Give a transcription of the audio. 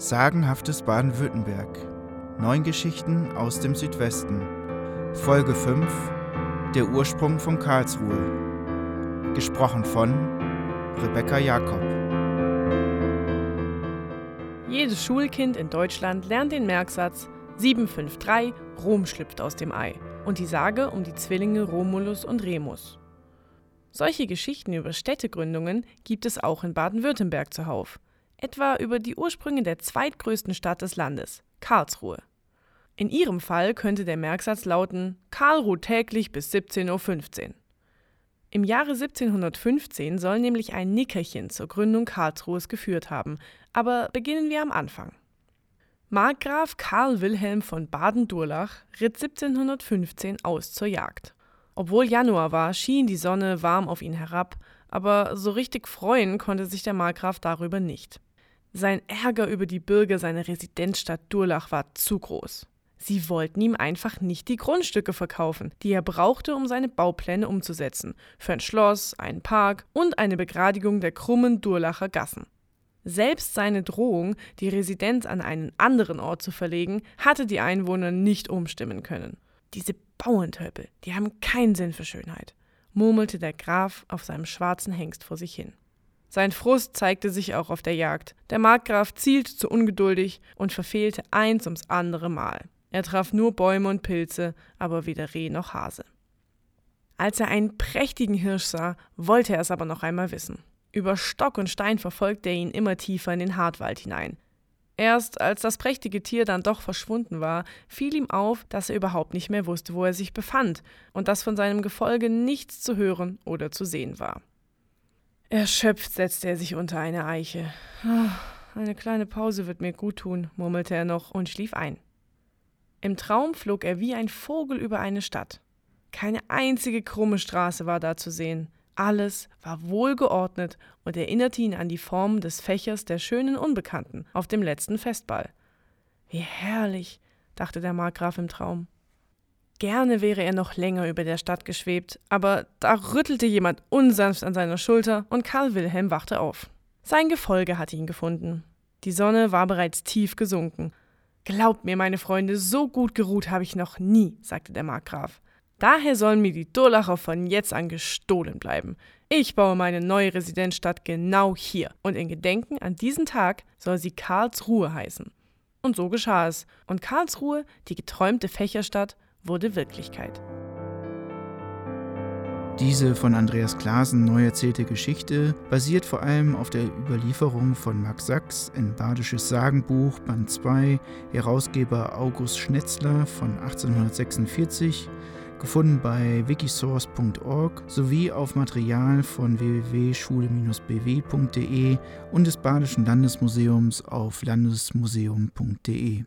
Sagenhaftes Baden-Württemberg. Neun Geschichten aus dem Südwesten. Folge 5. Der Ursprung von Karlsruhe. Gesprochen von Rebecca Jakob. Jedes Schulkind in Deutschland lernt den Merksatz 753 Rom schlüpft aus dem Ei und die Sage um die Zwillinge Romulus und Remus. Solche Geschichten über Städtegründungen gibt es auch in Baden-Württemberg zuhauf etwa über die Ursprünge der zweitgrößten Stadt des Landes, Karlsruhe. In ihrem Fall könnte der Merksatz lauten: Karl ruht täglich bis 17.15 Uhr. Im Jahre 1715 soll nämlich ein Nickerchen zur Gründung Karlsruhes geführt haben, aber beginnen wir am Anfang. Markgraf Karl Wilhelm von Baden-Durlach ritt 1715 aus zur Jagd. Obwohl Januar war, schien die Sonne warm auf ihn herab, aber so richtig freuen konnte sich der Markgraf darüber nicht. Sein Ärger über die Bürger seiner Residenzstadt Durlach war zu groß. Sie wollten ihm einfach nicht die Grundstücke verkaufen, die er brauchte, um seine Baupläne umzusetzen, für ein Schloss, einen Park und eine Begradigung der krummen Durlacher Gassen. Selbst seine Drohung, die Residenz an einen anderen Ort zu verlegen, hatte die Einwohner nicht umstimmen können. Diese Bauerntöpel, die haben keinen Sinn für Schönheit, murmelte der Graf auf seinem schwarzen Hengst vor sich hin. Sein Frust zeigte sich auch auf der Jagd. Der Markgraf zielte zu ungeduldig und verfehlte eins ums andere Mal. Er traf nur Bäume und Pilze, aber weder Reh noch Hase. Als er einen prächtigen Hirsch sah, wollte er es aber noch einmal wissen. Über Stock und Stein verfolgte er ihn immer tiefer in den Hartwald hinein. Erst als das prächtige Tier dann doch verschwunden war, fiel ihm auf, dass er überhaupt nicht mehr wusste, wo er sich befand und dass von seinem Gefolge nichts zu hören oder zu sehen war. Erschöpft setzte er sich unter eine Eiche. Oh, eine kleine Pause wird mir gut tun, murmelte er noch und schlief ein. Im Traum flog er wie ein Vogel über eine Stadt. Keine einzige krumme Straße war da zu sehen. Alles war wohlgeordnet und erinnerte ihn an die Form des Fächers der schönen Unbekannten auf dem letzten Festball. Wie herrlich, dachte der Markgraf im Traum. Gerne wäre er noch länger über der Stadt geschwebt, aber da rüttelte jemand unsanft an seiner Schulter und Karl Wilhelm wachte auf. Sein Gefolge hatte ihn gefunden. Die Sonne war bereits tief gesunken. Glaubt mir, meine Freunde, so gut geruht habe ich noch nie, sagte der Markgraf. Daher sollen mir die Durlacher von jetzt an gestohlen bleiben. Ich baue meine neue Residenzstadt genau hier und in Gedenken an diesen Tag soll sie Karlsruhe heißen. Und so geschah es, und Karlsruhe, die geträumte Fächerstadt, wurde Wirklichkeit. Diese von Andreas Klaasen neu erzählte Geschichte basiert vor allem auf der Überlieferung von Max Sachs in Badisches Sagenbuch Band 2, Herausgeber August Schnetzler von 1846, gefunden bei wikisource.org sowie auf Material von www.schule-bw.de und des Badischen Landesmuseums auf landesmuseum.de.